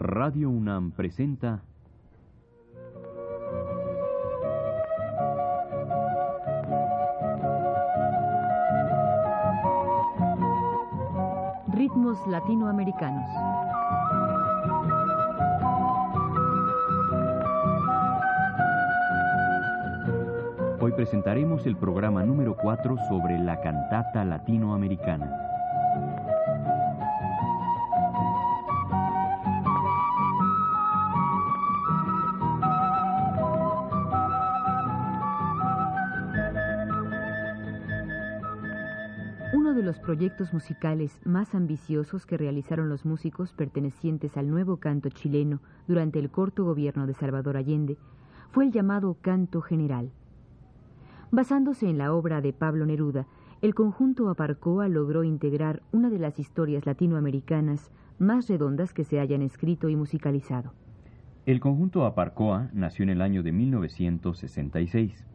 Radio UNAM presenta Ritmos latinoamericanos. Hoy presentaremos el programa número 4 sobre la cantata latinoamericana. Proyectos musicales más ambiciosos que realizaron los músicos pertenecientes al nuevo canto chileno durante el corto gobierno de Salvador Allende fue el llamado Canto General. Basándose en la obra de Pablo Neruda, el conjunto Aparcoa logró integrar una de las historias latinoamericanas más redondas que se hayan escrito y musicalizado. El conjunto Aparcoa nació en el año de 1966.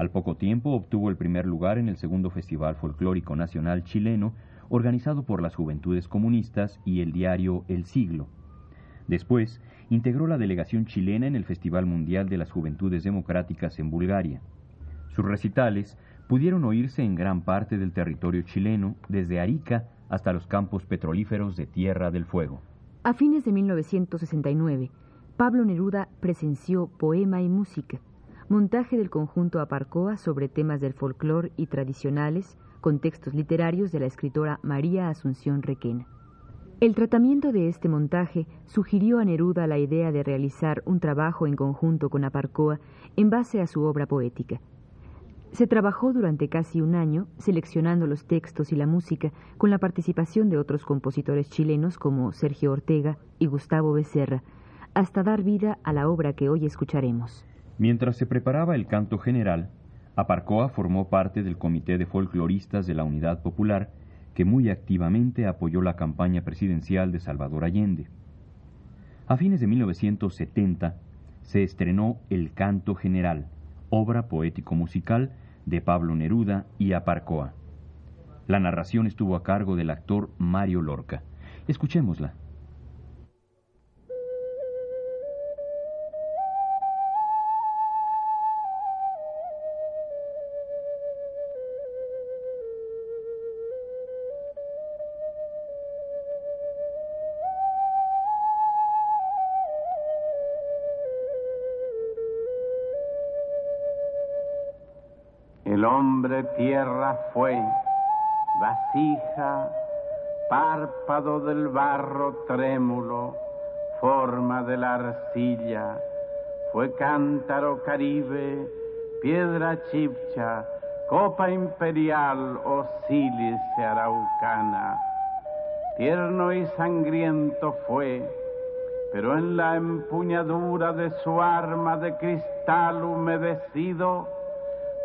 Al poco tiempo obtuvo el primer lugar en el segundo Festival Folclórico Nacional chileno, organizado por las Juventudes Comunistas y el diario El Siglo. Después, integró la delegación chilena en el Festival Mundial de las Juventudes Democráticas en Bulgaria. Sus recitales pudieron oírse en gran parte del territorio chileno, desde Arica hasta los campos petrolíferos de Tierra del Fuego. A fines de 1969, Pablo Neruda presenció Poema y Música, montaje del conjunto Aparcoa sobre temas del folclore y tradicionales, con textos literarios de la escritora María Asunción Requena. El tratamiento de este montaje sugirió a Neruda la idea de realizar un trabajo en conjunto con Aparcoa en base a su obra poética. Se trabajó durante casi un año seleccionando los textos y la música con la participación de otros compositores chilenos como Sergio Ortega y Gustavo Becerra, hasta dar vida a la obra que hoy escucharemos. Mientras se preparaba el canto general, Aparcoa formó parte del Comité de Folcloristas de la Unidad Popular, que muy activamente apoyó la campaña presidencial de Salvador Allende. A fines de 1970 se estrenó El Canto General, obra poético-musical de Pablo Neruda y Aparcoa. La narración estuvo a cargo del actor Mario Lorca. Escuchémosla. Hombre tierra fue, vasija, párpado del barro trémulo, forma de la arcilla, fue cántaro caribe, piedra chipcha, copa imperial o sílice araucana. Tierno y sangriento fue, pero en la empuñadura de su arma de cristal humedecido,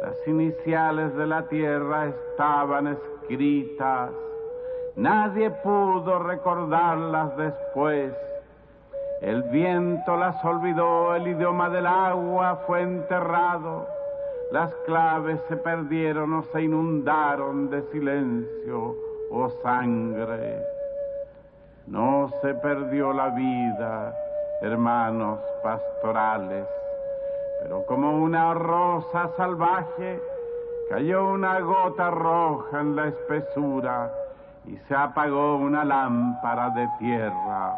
las iniciales de la tierra estaban escritas. Nadie pudo recordarlas después. El viento las olvidó, el idioma del agua fue enterrado. Las claves se perdieron o se inundaron de silencio o sangre. No se perdió la vida, hermanos pastorales pero como una rosa salvaje cayó una gota roja en la espesura y se apagó una lámpara de tierra.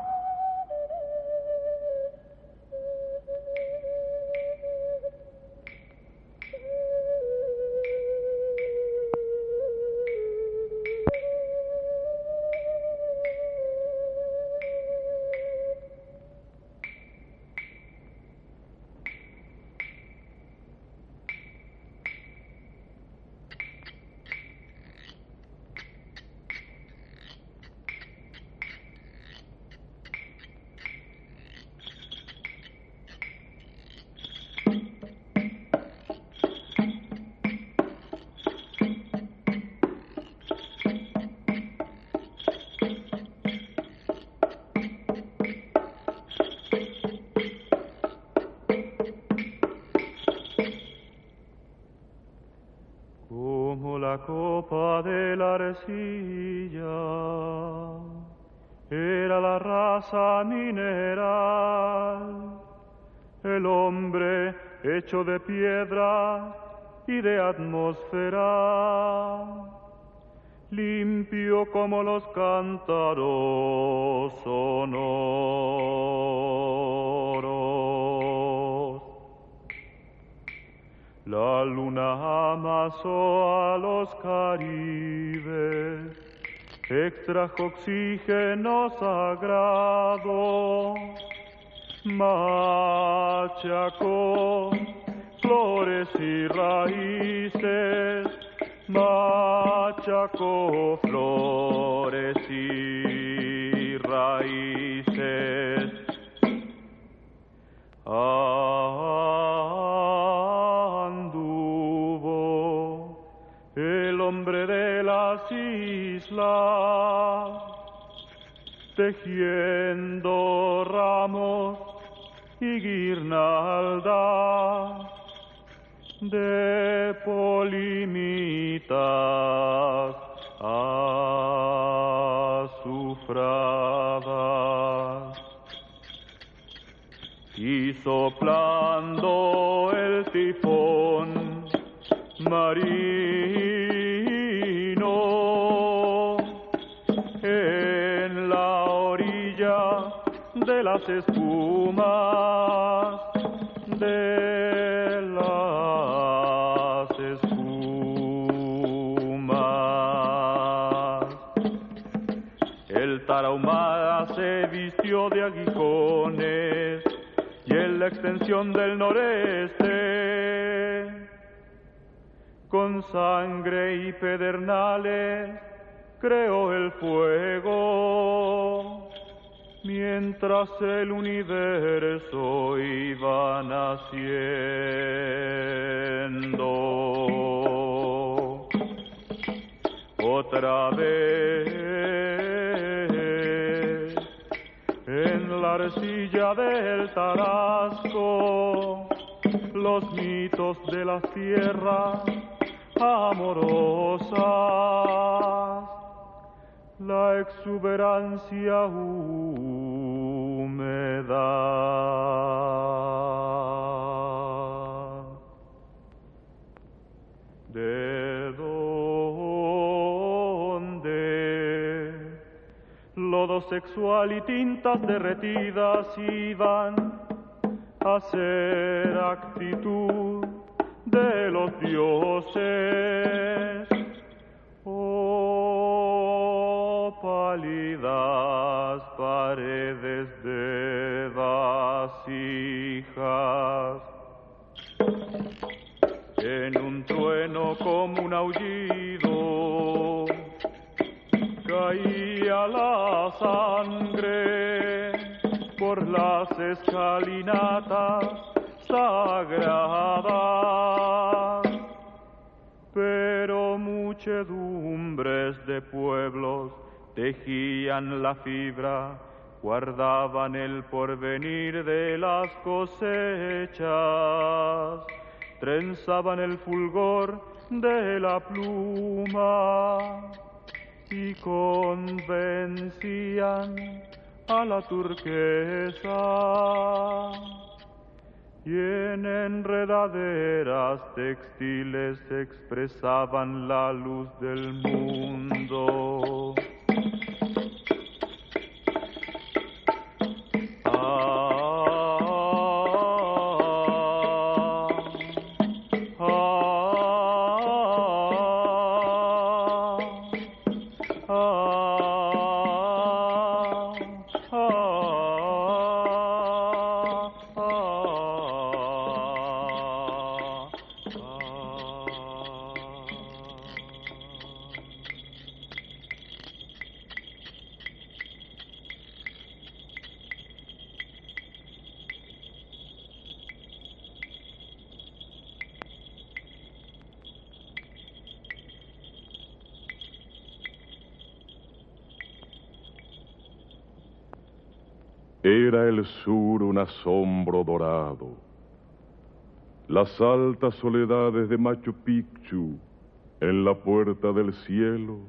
Mineral, el hombre hecho de piedra y de atmósfera, limpio como los cántaros sonoros. La luna amasó a los caribes extrajo oxígeno sagrado, machacó flores y raíces, machacó flores y raíces. Anduvo las islas, tejiendo ramos y guirnaldas de polimitas azufradas. Y soplando el tifón marino espumas de las espumas. El tarahumara se vistió de aguijones y en la extensión del noreste, con sangre y pedernales, creó el fuego, mientras el universo iba naciendo. Otra vez en la arcilla del Tarasco, los mitos de las tierras amorosas, la exuberancia ¿De? Lodo sexual y tintas derretidas iban a ser actitud de los dioses. Pálidas paredes de vasijas en un trueno como un aullido caía la sangre por las escalinatas sagradas, pero muchedumbres de pueblos tejían la fibra, guardaban el porvenir de las cosechas trenzaban el fulgor de la pluma y convencían a la turquesa y en enredaderas textiles expresaban la luz del mundo. Asombro dorado. Las altas soledades de Machu Picchu en la puerta del cielo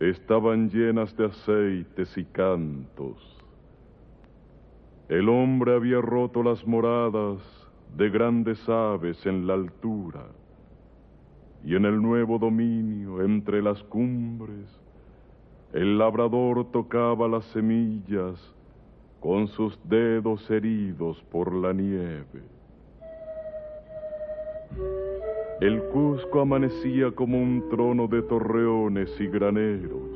estaban llenas de aceites y cantos. El hombre había roto las moradas de grandes aves en la altura, y en el nuevo dominio, entre las cumbres, el labrador tocaba las semillas con sus dedos heridos por la nieve. El Cusco amanecía como un trono de torreones y graneros,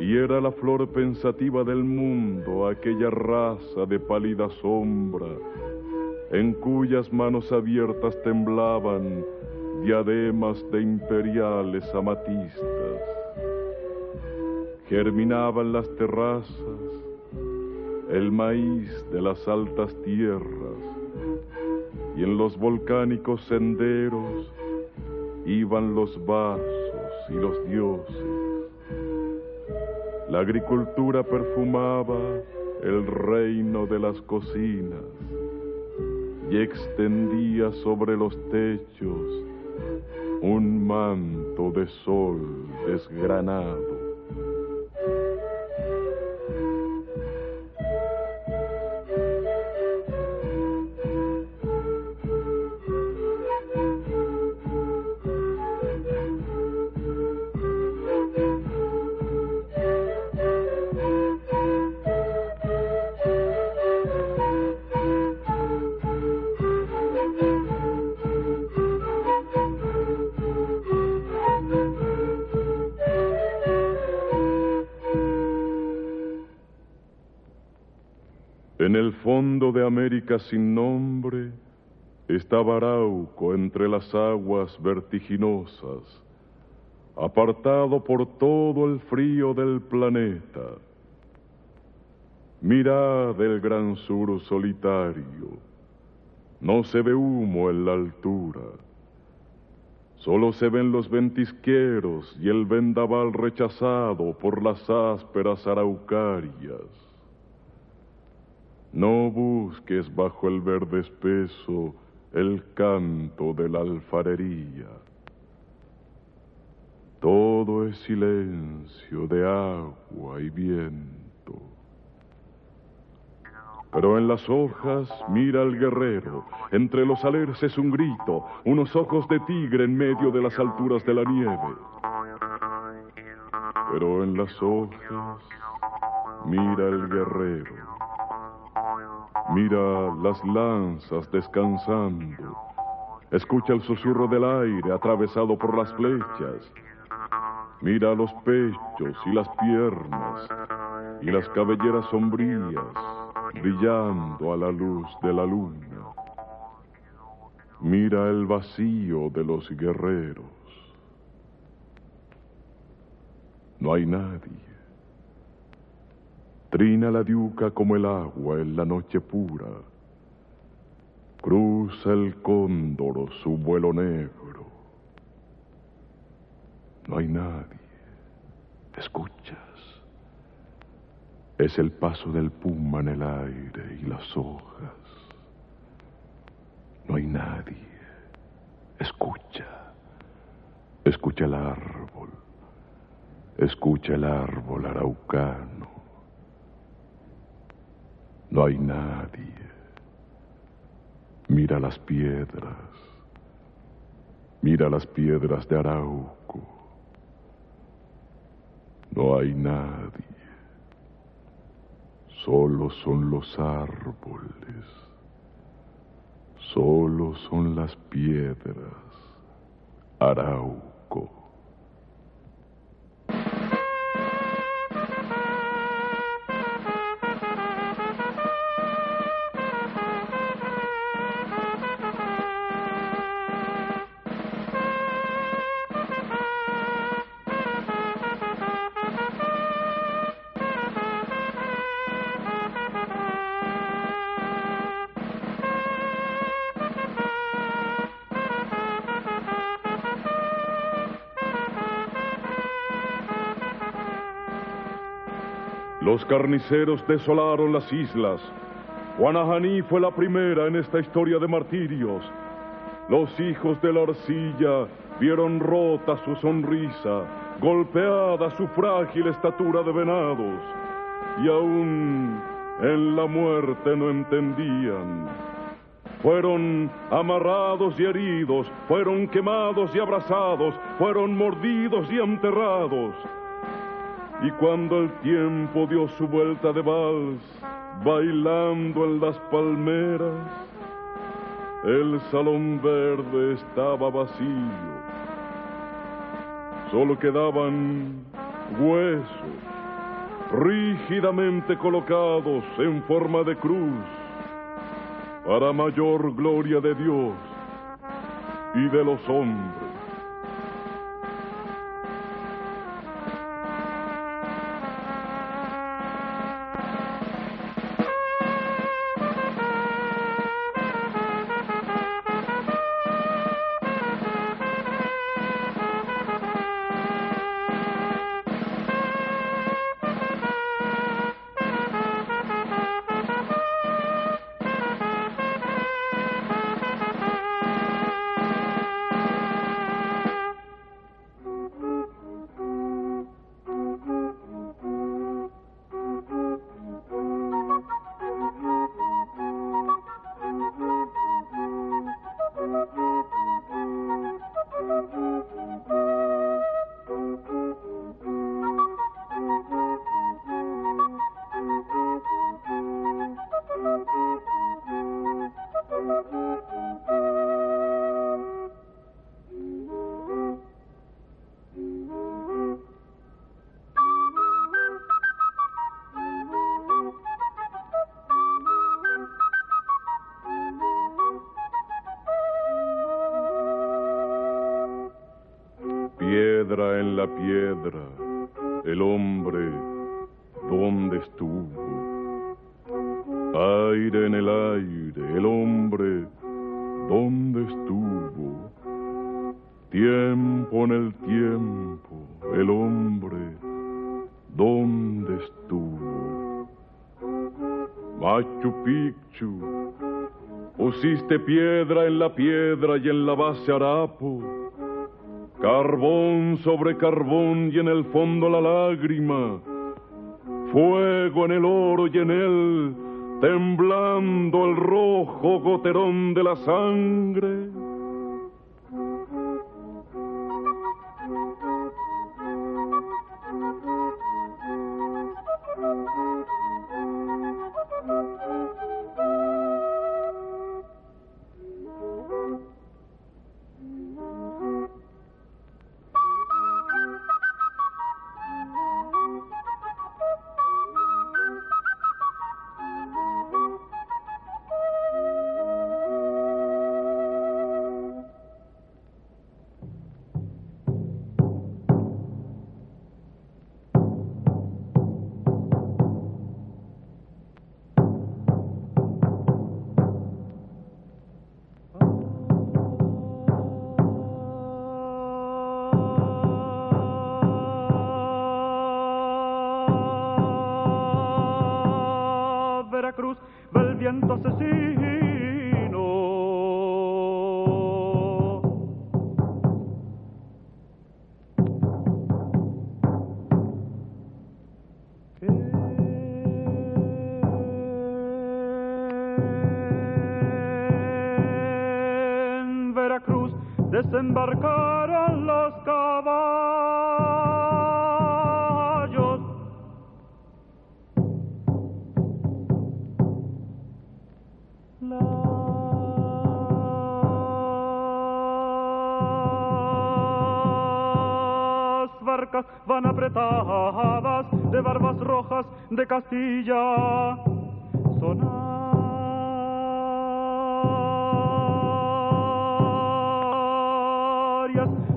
y era la flor pensativa del mundo aquella raza de pálida sombra, en cuyas manos abiertas temblaban diademas de imperiales amatistas. Germinaban las terrazas, el maíz de las altas tierras, y en los volcánicos senderos iban los vasos y los dioses. La agricultura perfumaba el reino de las cocinas y extendía sobre los techos un manto de sol desgranado. Sin nombre estaba Arauco entre las aguas vertiginosas, apartado por todo el frío del planeta. Mirad el gran sur solitario, no se ve humo en la altura, solo se ven los ventisqueros y el vendaval rechazado por las ásperas araucarias. No busques bajo el verde espeso el canto de la alfarería. Todo es silencio de agua y viento. Pero en las hojas mira al guerrero, entre los alerces un grito, unos ojos de tigre en medio de las alturas de la nieve. Pero en las hojas mira el guerrero Mira las lanzas descansando. Escucha el susurro del aire atravesado por las flechas. Mira los pechos y las piernas y las cabelleras sombrías brillando a la luz de la luna. Mira el vacío de los guerreros. No hay nadie. Trina la diuca como el agua en la noche pura. Cruza el cóndor su vuelo negro. No hay nadie. ¿Escuchas? Es el paso del puma en el aire y las hojas. No hay nadie. Escucha. Escucha el árbol. Escucha el árbol araucano. No hay nadie. Mira las piedras. Mira las piedras de Arauco. No hay nadie. Solo son los árboles. Solo son las piedras. Arauco. Carniceros desolaron las islas. Guanajaní fue la primera en esta historia de martirios. Los hijos de la arcilla vieron rota su sonrisa, golpeada su frágil estatura de venados, y aún en la muerte no entendían. Fueron amarrados y heridos, fueron quemados y abrazados, fueron mordidos y enterrados. Y cuando el tiempo dio su vuelta de vals, bailando en las palmeras, el salón verde estaba vacío. Solo quedaban huesos rígidamente colocados en forma de cruz para mayor gloria de Dios y de los hombres. Tiempo en el tiempo, el hombre, ¿dónde estuvo? Machu Picchu, pusiste piedra en la piedra y en la base harapo Carbón sobre carbón y en el fondo la lágrima. Fuego en el oro y en él, temblando el rojo goterón de la sangre. Rojas de Castilla. Sonar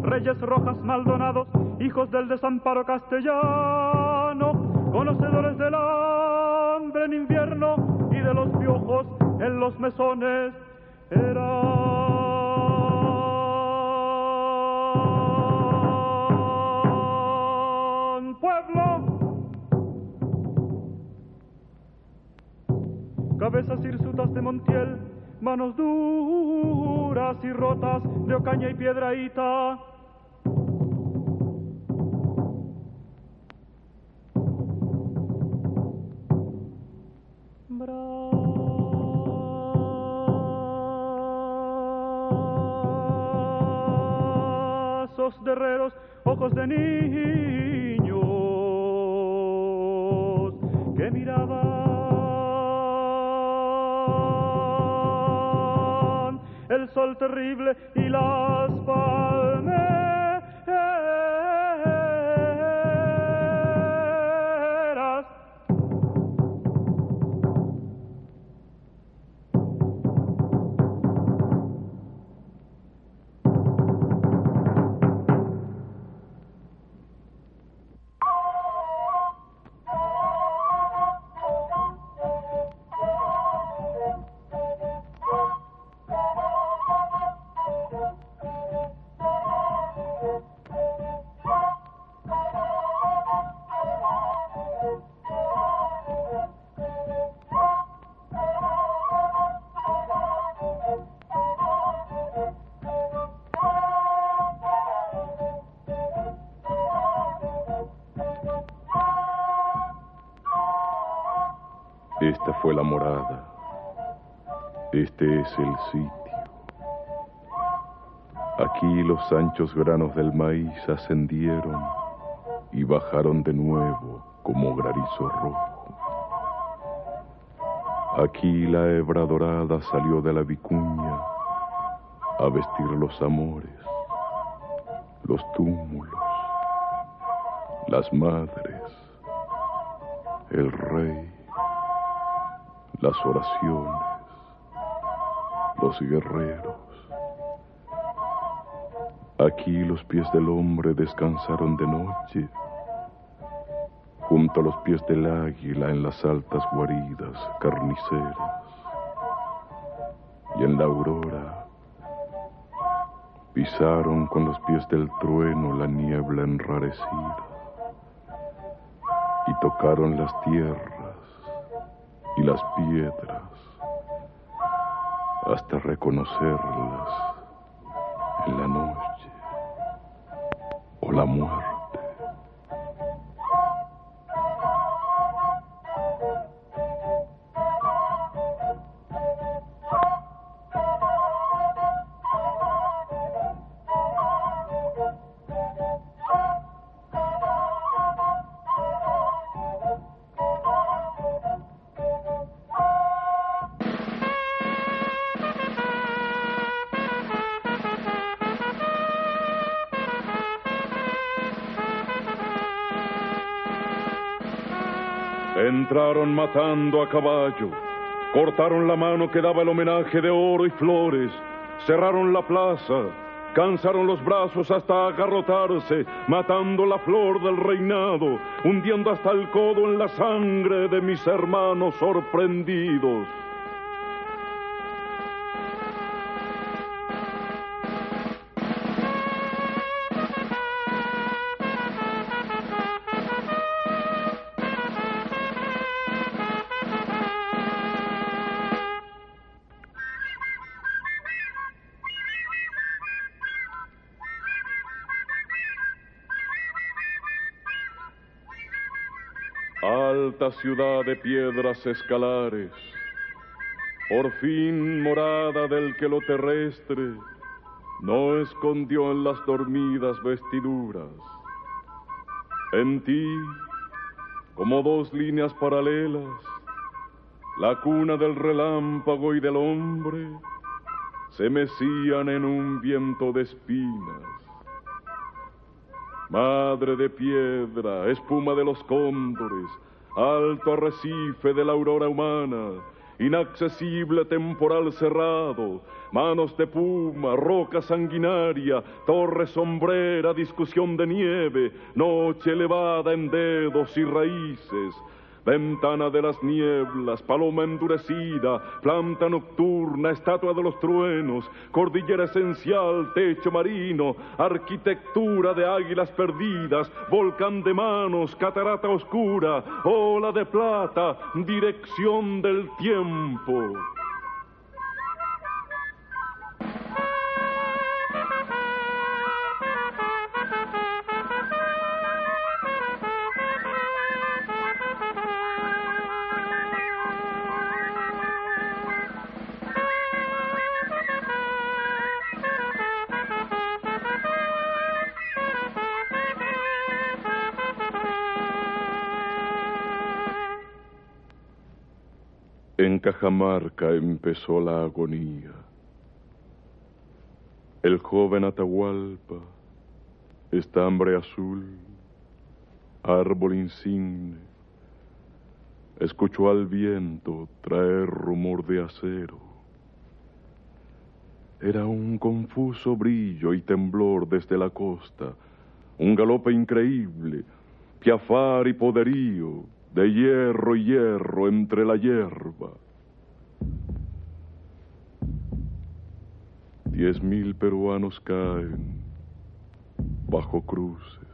reyes rojas maldonados, hijos del desamparo castellano, conocedores del hambre en invierno y de los piojos en los mesones, eran cabezas hirsutas de Montiel, manos duras y rotas de ocaña y piedraíta. Brazos de herreros, ojos de niños que miraban. El sol terrible y las palmeras. Es el sitio. Aquí los anchos granos del maíz ascendieron y bajaron de nuevo como granizo rojo. Aquí la hebra dorada salió de la vicuña a vestir los amores, los túmulos, las madres, el rey las oraciones, los guerreros. Aquí los pies del hombre descansaron de noche, junto a los pies del águila en las altas guaridas carniceras. Y en la aurora pisaron con los pies del trueno la niebla enrarecida y tocaron las tierras y las piedras hasta reconocerlas en la noche o la muerte. Matando a caballo, cortaron la mano que daba el homenaje de oro y flores, cerraron la plaza, cansaron los brazos hasta agarrotarse, matando la flor del reinado, hundiendo hasta el codo en la sangre de mis hermanos sorprendidos. Alta ciudad de piedras escalares, por fin morada del que lo terrestre no escondió en las dormidas vestiduras. En ti, como dos líneas paralelas, la cuna del relámpago y del hombre se mecían en un viento de espinas. Madre de piedra, espuma de los cóndores, alto arrecife de la aurora humana, inaccesible temporal cerrado, manos de puma, roca sanguinaria, torre sombrera, discusión de nieve, noche elevada en dedos y raíces, Ventana de las nieblas, paloma endurecida, planta nocturna, estatua de los truenos, cordillera esencial, techo marino, arquitectura de águilas perdidas, volcán de manos, catarata oscura, ola de plata, dirección del tiempo. Cajamarca empezó la agonía. El joven Atahualpa, estambre azul, árbol insigne, escuchó al viento traer rumor de acero. Era un confuso brillo y temblor desde la costa, un galope increíble, piafar y poderío, de hierro y hierro entre la hierba. Diez mil peruanos caen bajo cruces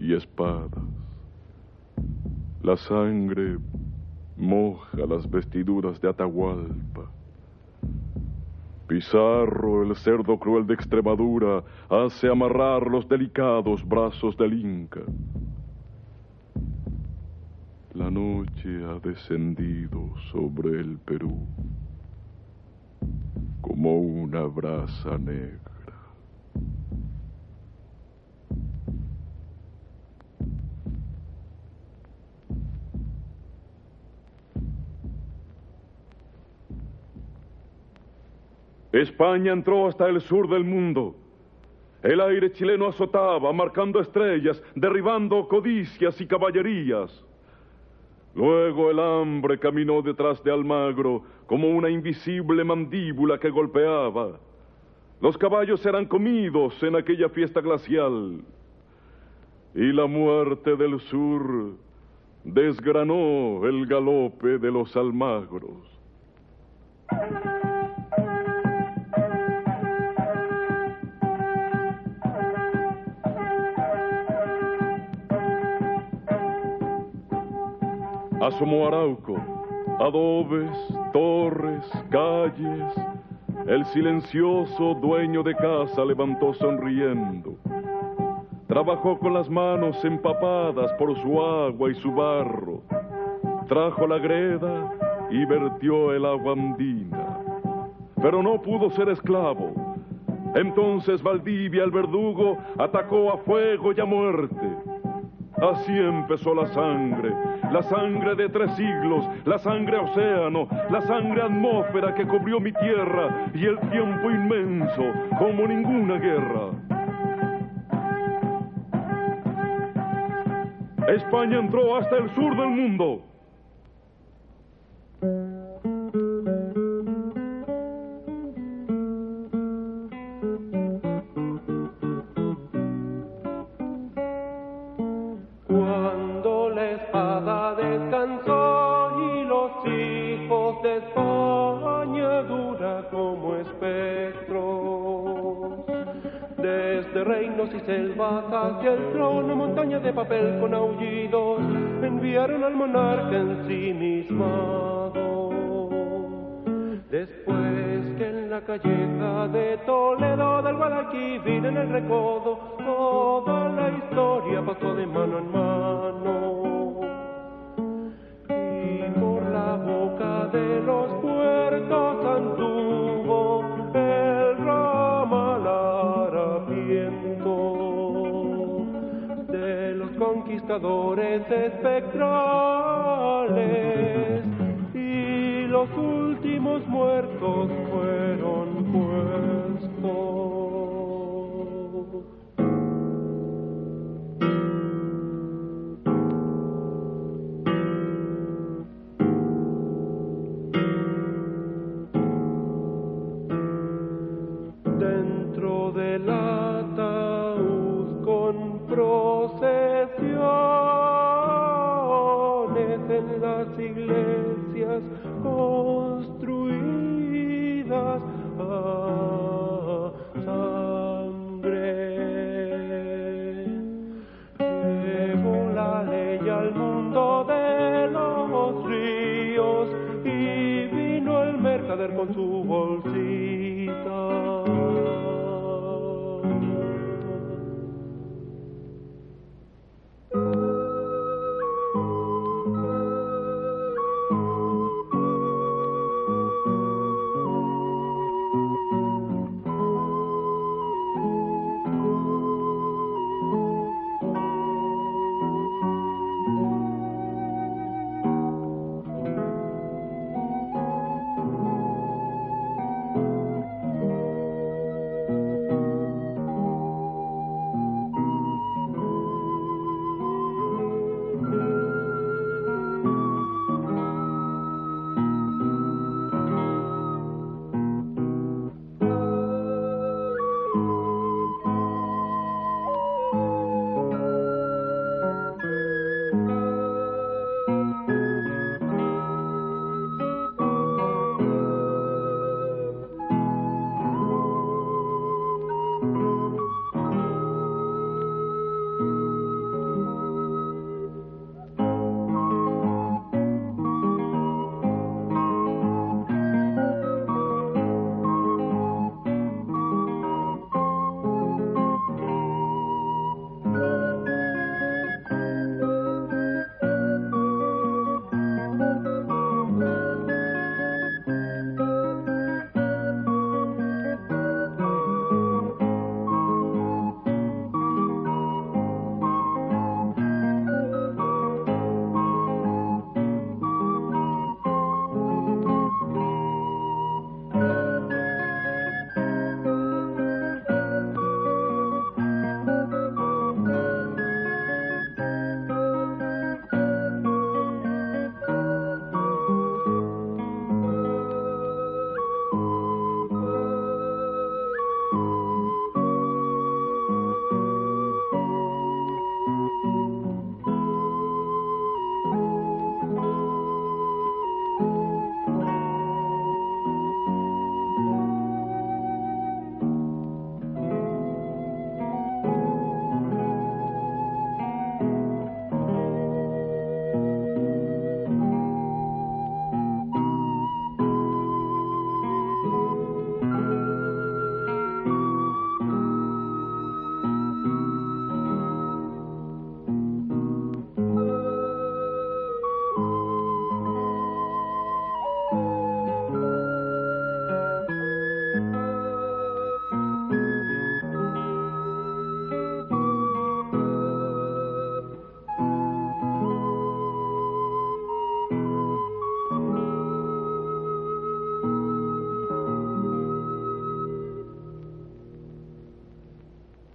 y espadas. La sangre moja las vestiduras de Atahualpa. Pizarro, el cerdo cruel de Extremadura, hace amarrar los delicados brazos del Inca. La noche ha descendido sobre el Perú como una brasa negra. España entró hasta el sur del mundo. El aire chileno azotaba, marcando estrellas, derribando codicias y caballerías. Luego el hambre caminó detrás de Almagro como una invisible mandíbula que golpeaba. Los caballos eran comidos en aquella fiesta glacial. Y la muerte del sur desgranó el galope de los Almagros. Asomó Arauco, adobes, torres, calles. El silencioso dueño de casa levantó sonriendo. Trabajó con las manos empapadas por su agua y su barro. Trajo la greda y vertió el agua andina. Pero no pudo ser esclavo. Entonces Valdivia, el verdugo, atacó a fuego y a muerte. Así empezó la sangre, la sangre de tres siglos, la sangre océano, la sangre atmósfera que cubrió mi tierra y el tiempo inmenso como ninguna guerra. España entró hasta el sur del mundo. De papel con aullidos, enviaron al monarca ensimismado. Después que en la calleja de Toledo, del Guadalquivir en el recodo, últimos muertos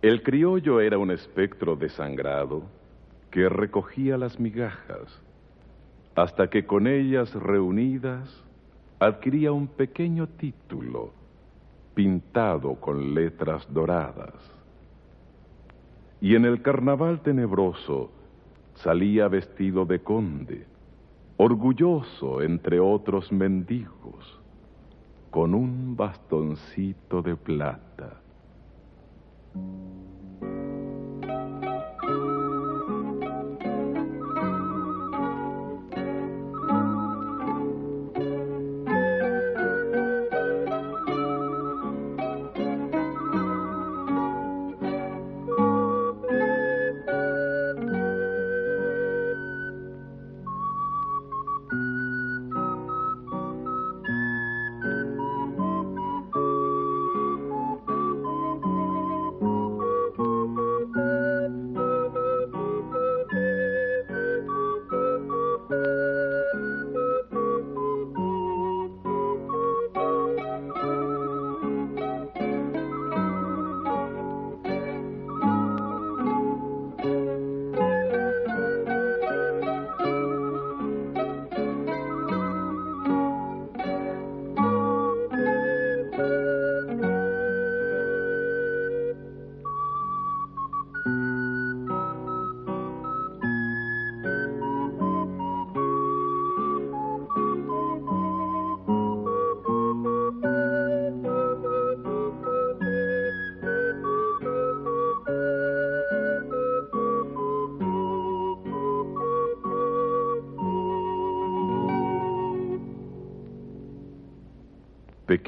El criollo era un espectro desangrado que recogía las migajas, hasta que con ellas reunidas adquiría un pequeño título pintado con letras doradas. Y en el carnaval tenebroso salía vestido de conde, orgulloso entre otros mendigos, con un bastoncito de plata. うん。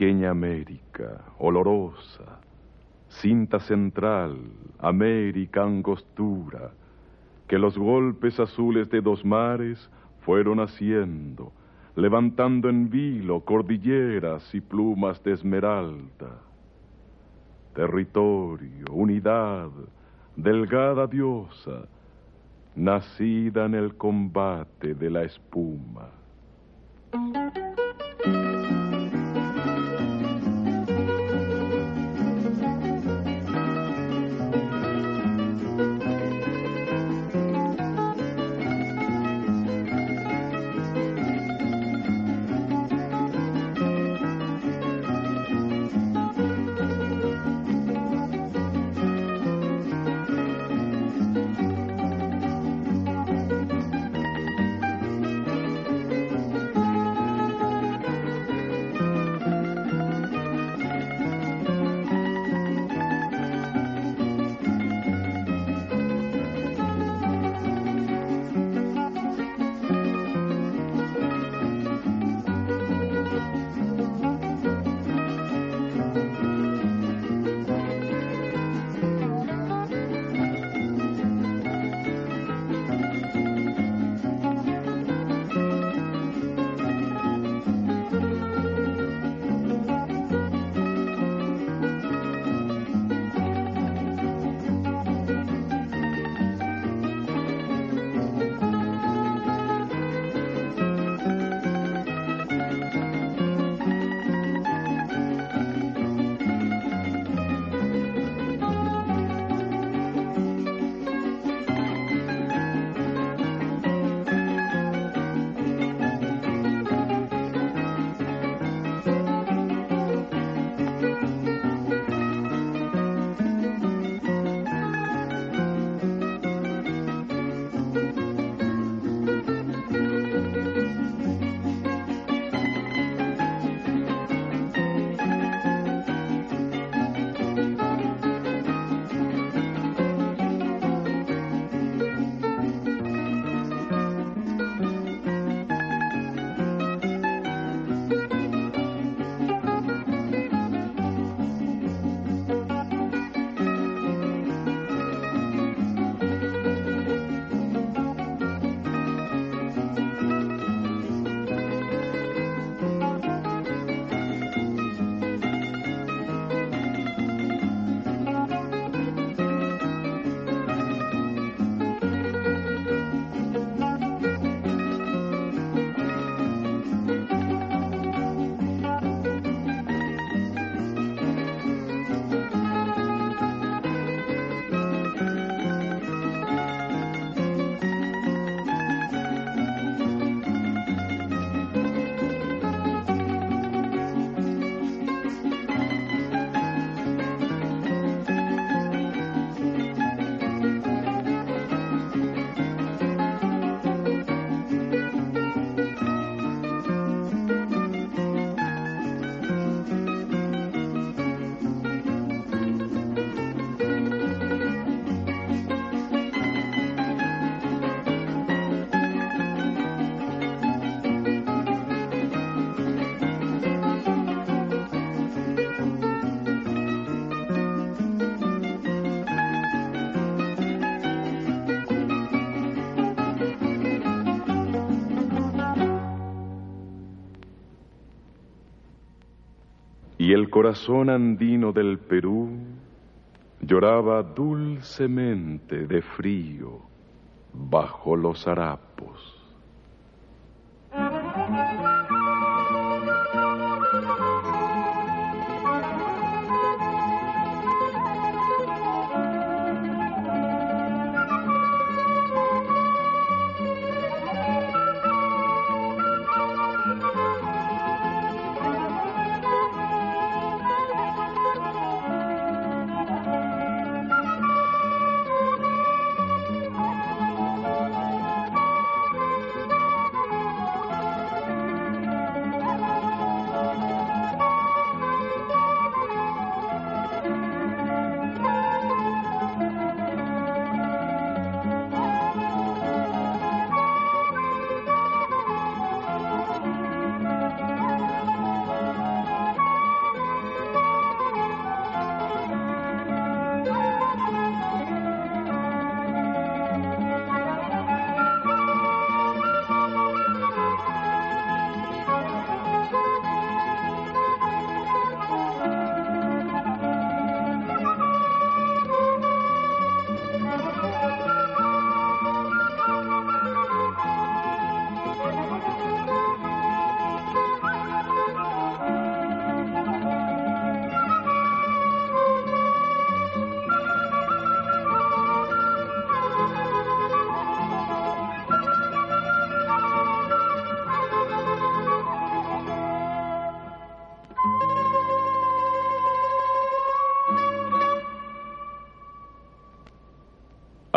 Pequeña América, olorosa, cinta central, América angostura, que los golpes azules de dos mares fueron haciendo, levantando en vilo cordilleras y plumas de esmeralda. Territorio, unidad, delgada diosa, nacida en el combate de la espuma. Y el corazón andino del Perú lloraba dulcemente de frío bajo los harapos.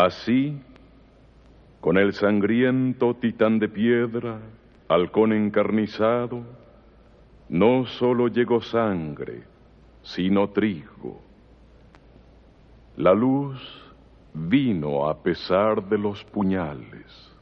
Así, con el sangriento titán de piedra, halcón encarnizado, no solo llegó sangre, sino trigo. La luz vino a pesar de los puñales.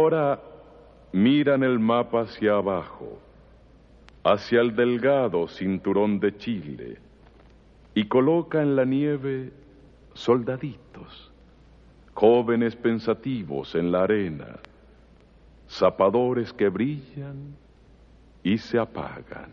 Ahora miran el mapa hacia abajo, hacia el delgado cinturón de Chile, y coloca en la nieve soldaditos, jóvenes pensativos en la arena, zapadores que brillan y se apagan.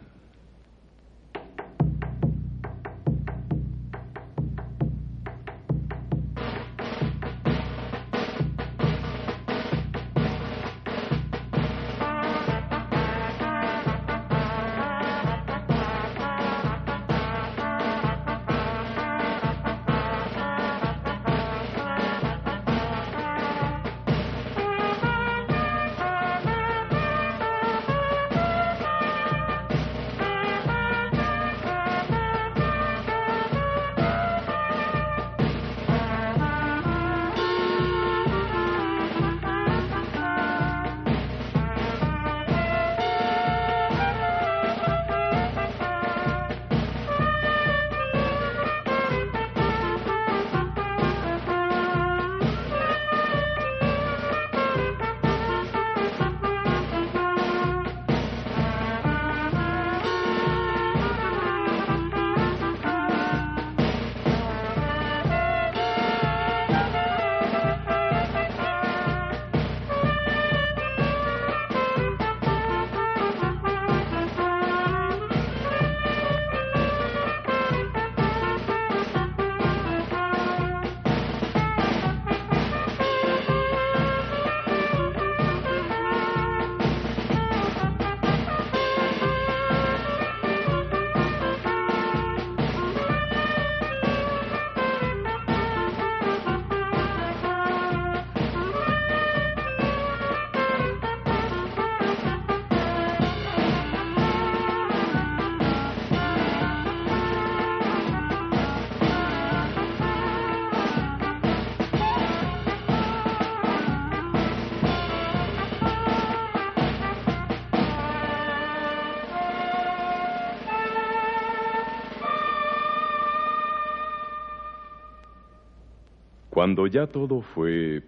Cuando ya todo fue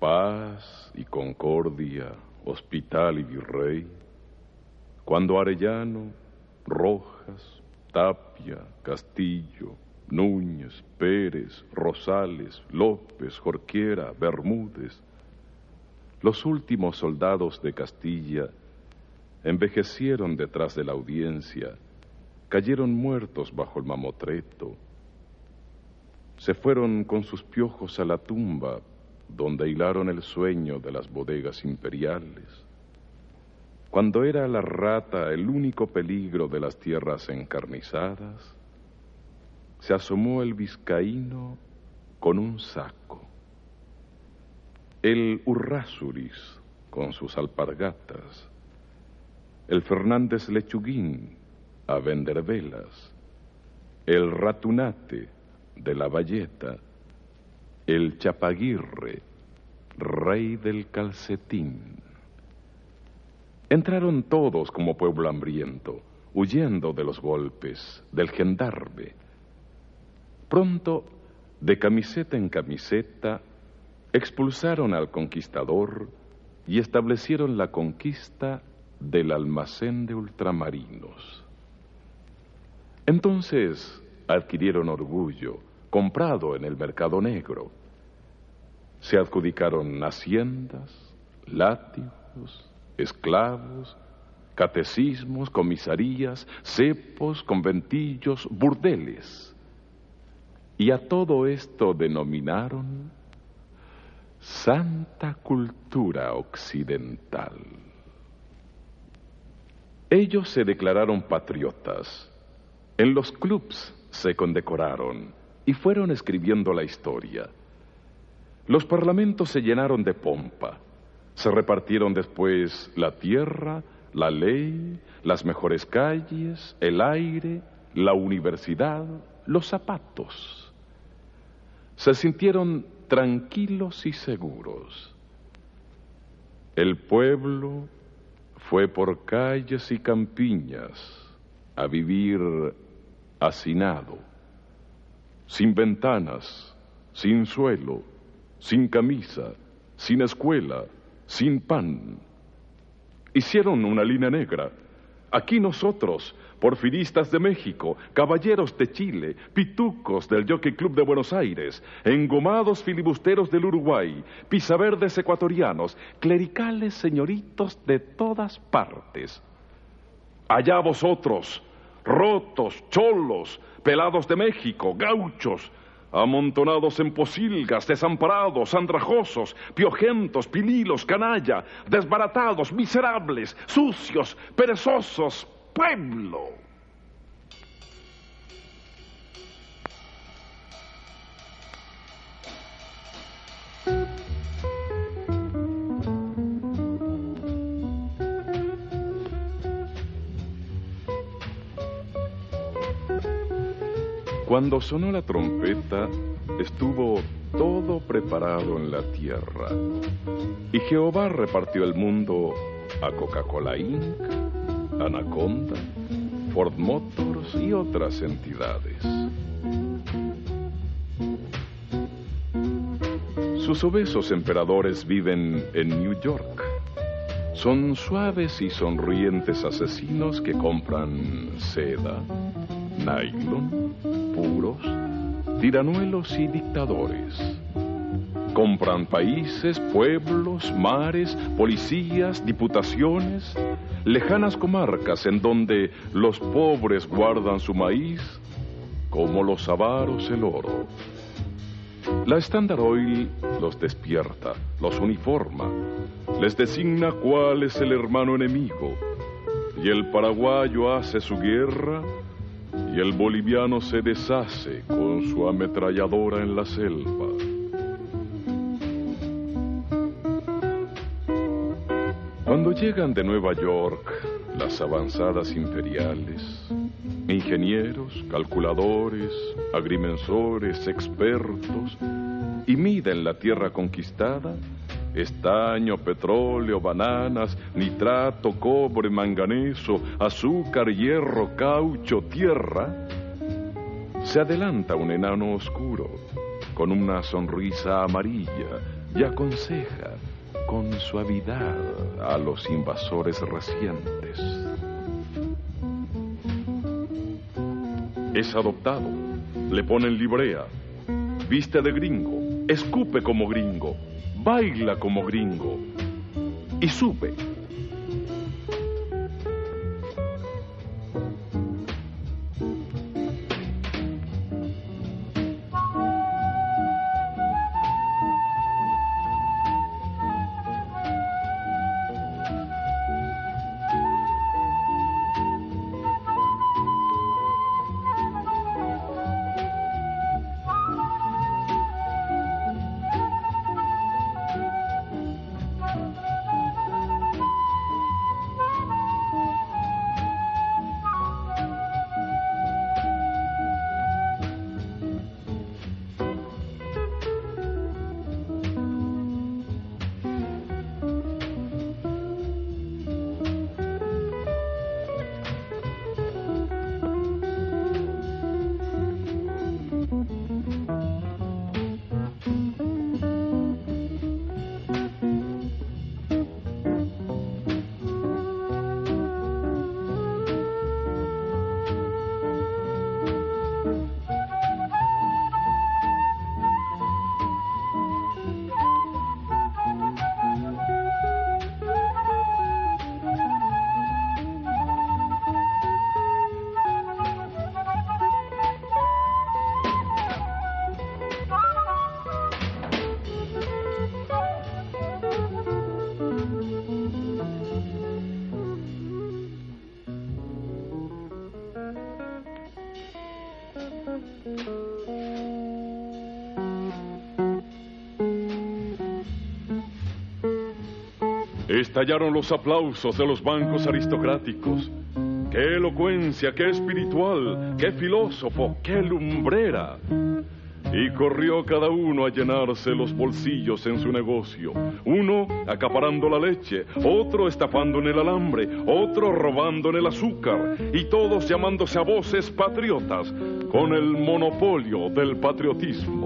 paz y concordia, hospital y virrey, cuando Arellano, Rojas, Tapia, Castillo, Núñez, Pérez, Rosales, López, Jorquiera, Bermúdez, los últimos soldados de Castilla envejecieron detrás de la audiencia, cayeron muertos bajo el mamotreto, se fueron con sus piojos a la tumba, donde hilaron el sueño de las bodegas imperiales. Cuando era la rata el único peligro de las tierras encarnizadas, se asomó el vizcaíno con un saco. El Urrásuris con sus alpargatas. El Fernández Lechuguín a vender velas. El Ratunate de la Valleta, el Chapaguirre, rey del calcetín. Entraron todos como pueblo hambriento, huyendo de los golpes, del gendarme. Pronto, de camiseta en camiseta, expulsaron al conquistador y establecieron la conquista del almacén de ultramarinos. Entonces adquirieron orgullo, comprado en el mercado negro. Se adjudicaron haciendas, látigos, esclavos, catecismos, comisarías, cepos, conventillos, burdeles. Y a todo esto denominaron Santa Cultura Occidental. Ellos se declararon patriotas. En los clubs se condecoraron y fueron escribiendo la historia. Los parlamentos se llenaron de pompa. Se repartieron después la tierra, la ley, las mejores calles, el aire, la universidad, los zapatos. Se sintieron tranquilos y seguros. El pueblo fue por calles y campiñas a vivir hacinado sin ventanas, sin suelo, sin camisa, sin escuela, sin pan. Hicieron una línea negra. Aquí nosotros, porfiristas de México, caballeros de Chile, pitucos del Jockey Club de Buenos Aires, engomados filibusteros del Uruguay, pisaverdes ecuatorianos, clericales señoritos de todas partes. Allá vosotros, rotos, cholos, pelados de México, gauchos, amontonados en posilgas, desamparados, andrajosos, piojentos, pililos, canalla, desbaratados, miserables, sucios, perezosos, pueblo. Cuando sonó la trompeta, estuvo todo preparado en la tierra. Y Jehová repartió el mundo a Coca-Cola Inc., Anaconda, Ford Motors y otras entidades. Sus obesos emperadores viven en New York. Son suaves y sonrientes asesinos que compran seda, nylon, tiranuelos y dictadores. Compran países, pueblos, mares, policías, diputaciones, lejanas comarcas en donde los pobres guardan su maíz como los avaros el oro. La Standard Oil los despierta, los uniforma, les designa cuál es el hermano enemigo, y el paraguayo hace su guerra y el boliviano se deshace con su ametralladora en la selva. Cuando llegan de Nueva York las avanzadas imperiales, ingenieros, calculadores, agrimensores, expertos, y miden la tierra conquistada, estaño, petróleo, bananas, nitrato, cobre, manganeso, azúcar, hierro, caucho, tierra, se adelanta un enano oscuro con una sonrisa amarilla y aconseja con suavidad a los invasores recientes. Es adoptado, le ponen librea, viste de gringo, escupe como gringo, baila como gringo y sube. Estallaron los aplausos de los bancos aristocráticos. ¡Qué elocuencia, qué espiritual, qué filósofo, qué lumbrera! Y corrió cada uno a llenarse los bolsillos en su negocio. Uno acaparando la leche, otro estafando en el alambre, otro robando en el azúcar, y todos llamándose a voces patriotas, con el monopolio del patriotismo.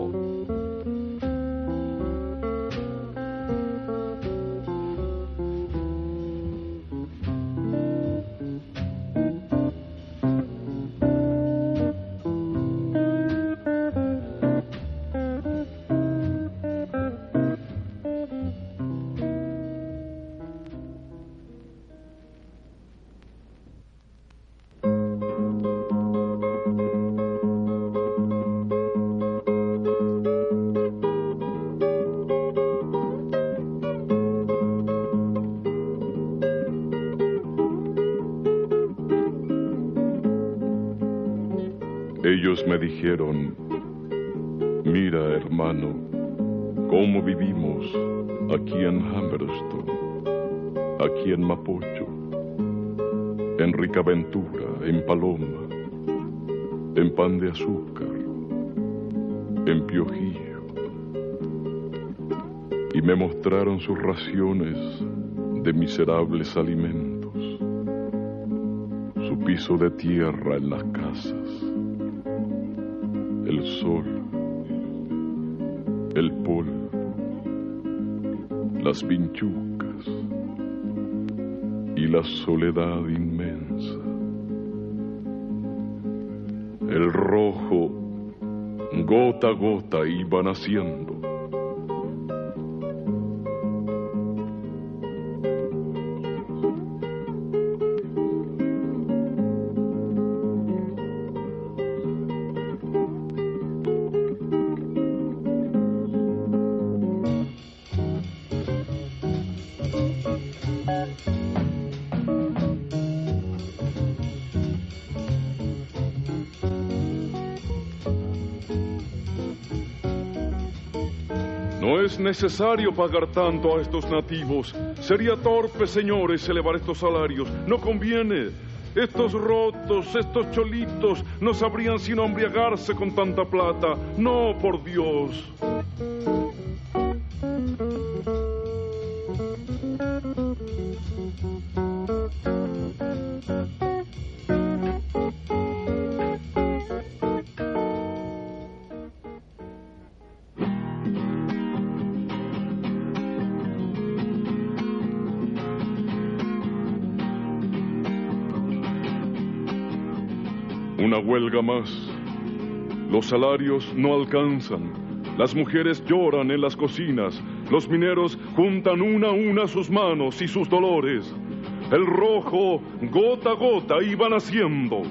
Y me mostraron sus raciones de miserables alimentos, su piso de tierra en las casas, el sol, el polvo las vinchucas y la soledad inmensa. El rojo, gota a gota, iba naciendo necesario pagar tanto a estos nativos. Sería torpe, señores, elevar estos salarios. No conviene. Estos rotos, estos cholitos, no sabrían sino embriagarse con tanta plata. No, por Dios. Más. Los salarios no alcanzan. Las mujeres lloran en las cocinas. Los mineros juntan una a una sus manos y sus dolores. El rojo, gota a gota, iba naciendo.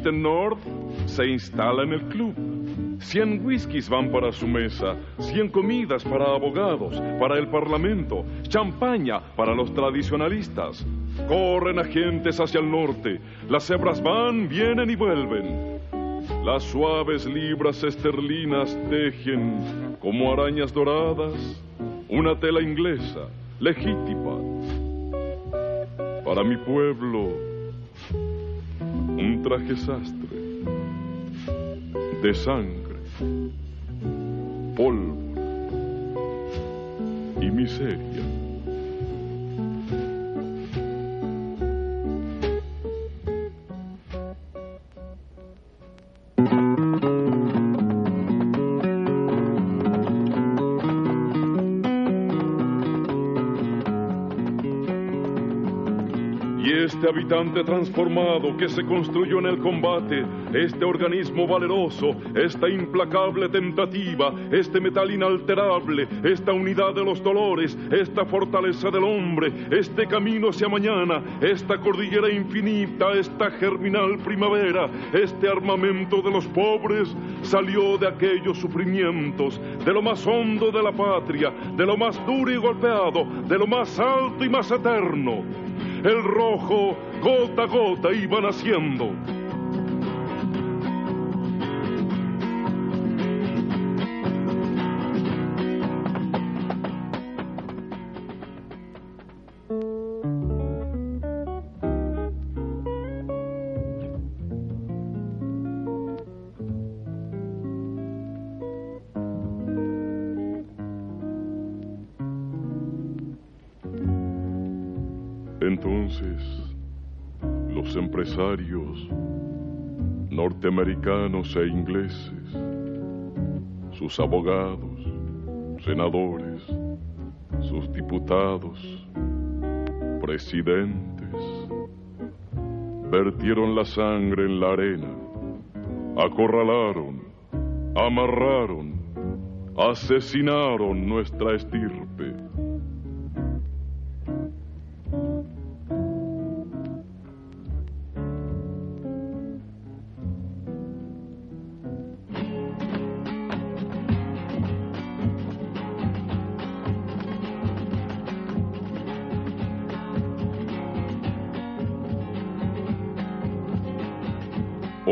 Mr. North se instala en el club. Cien whiskies van para su mesa, cien comidas para abogados, para el parlamento, champaña para los tradicionalistas. Corren agentes hacia el norte, las cebras van, vienen y vuelven. Las suaves libras esterlinas tejen, como arañas doradas, una tela inglesa, legítima. Para mi pueblo, un traje sastre de sangre, polvo y miseria. Habitante transformado que se construyó en el combate, este organismo valeroso, esta implacable tentativa, este metal inalterable, esta unidad de los dolores, esta fortaleza del hombre, este camino hacia mañana, esta cordillera infinita, esta germinal primavera, este armamento de los pobres, salió de aquellos sufrimientos, de lo más hondo de la patria, de lo más duro y golpeado, de lo más alto y más eterno el rojo gota a gota iba naciendo. Norteamericanos e ingleses, sus abogados, senadores, sus diputados, presidentes, vertieron la sangre en la arena, acorralaron, amarraron, asesinaron nuestra estirpe.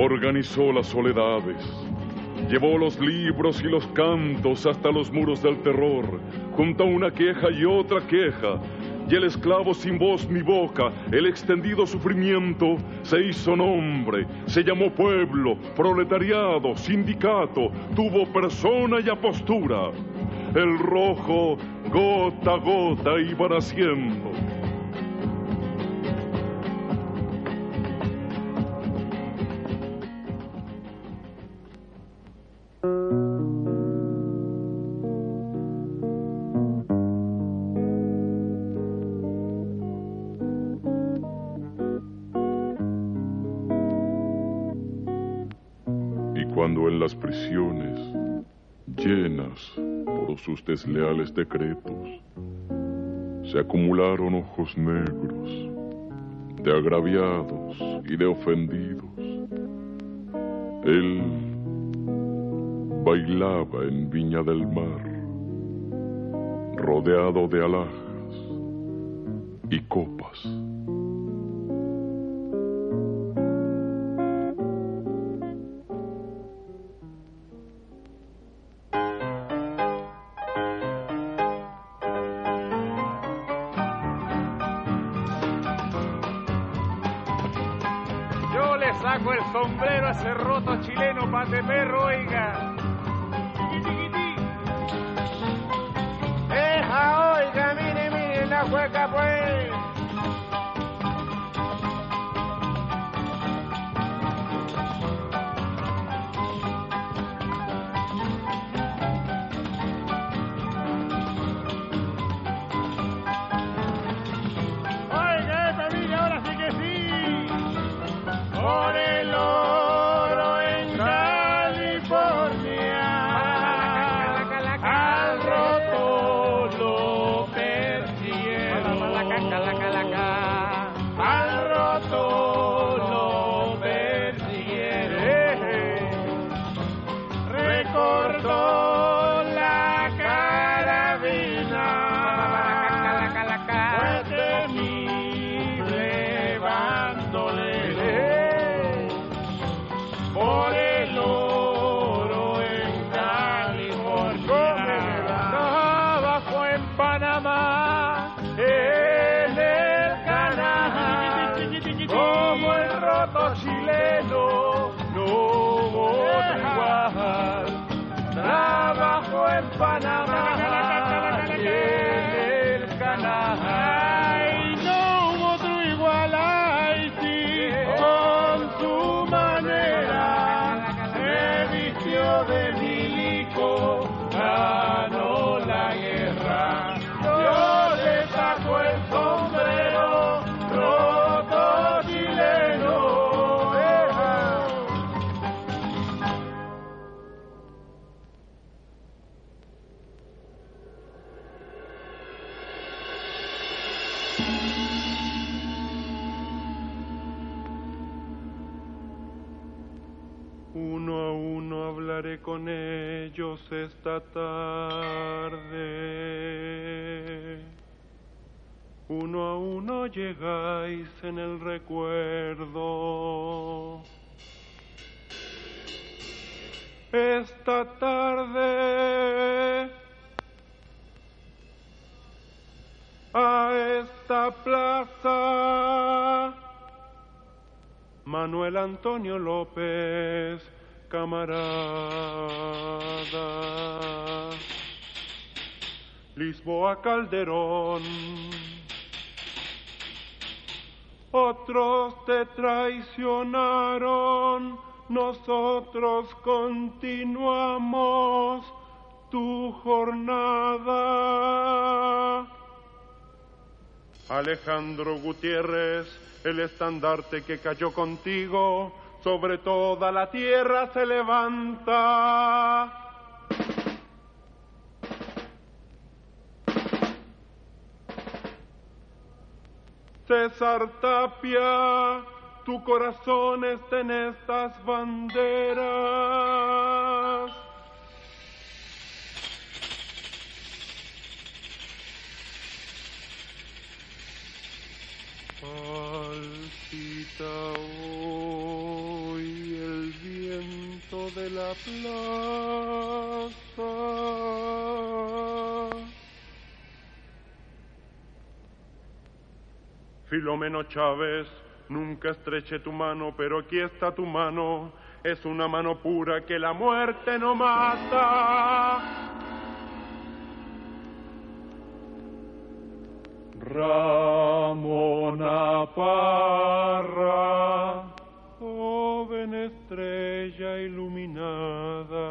Organizó las soledades, llevó los libros y los cantos hasta los muros del terror, junto a una queja y otra queja, y el esclavo sin voz ni boca, el extendido sufrimiento, se hizo nombre, se llamó pueblo, proletariado, sindicato, tuvo persona y apostura. El rojo, gota a gota, iba naciendo. Sus desleales decretos, se acumularon ojos negros de agraviados y de ofendidos. Él bailaba en Viña del Mar, rodeado de alhajas y copas. morning. Con ellos esta tarde. Uno a uno llegáis en el recuerdo. Esta tarde a esta plaza Manuel Antonio López camarada. Lisboa Calderón. Otros te traicionaron, nosotros continuamos tu jornada. Alejandro Gutiérrez, el estandarte que cayó contigo, sobre toda la tierra se levanta. César Tapia, tu corazón está en estas banderas. La plaza. Filomeno Chávez, nunca estreche tu mano, pero aquí está tu mano. Es una mano pura que la muerte no mata. Ramona Parra, estrella iluminada.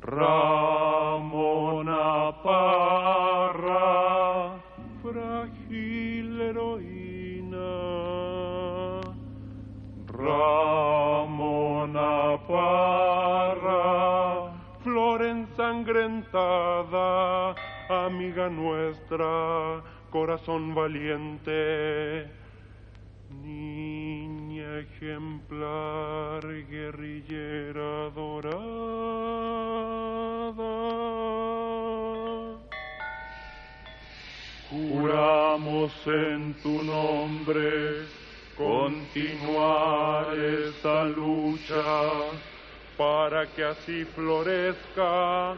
Ramona Parra, frágil heroína. Ramona Parra, flor ensangrentada, amiga nuestra, corazón valiente. Niña ejemplar, guerrillera dorada. Juramos en tu nombre continuar esta lucha para que así florezca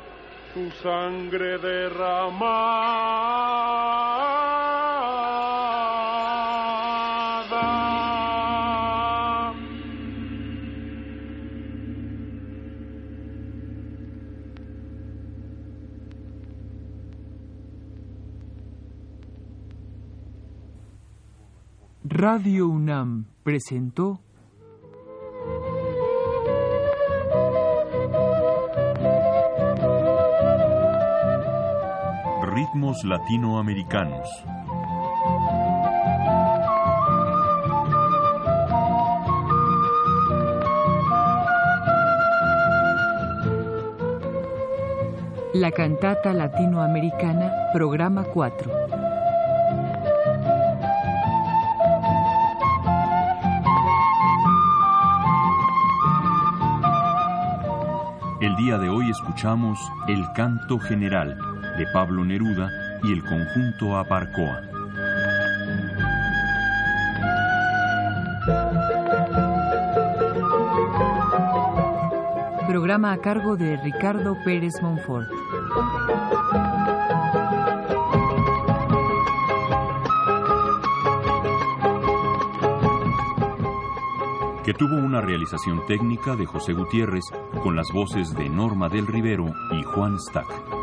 tu sangre derramada. Radio UNAM presentó Ritmos latinoamericanos. La cantata latinoamericana, programa 4. Día de hoy escuchamos El Canto General de Pablo Neruda y el conjunto Aparcoa. Programa a cargo de Ricardo Pérez Monfort. que tuvo una realización técnica de José Gutiérrez con las voces de Norma del Rivero y Juan Stack.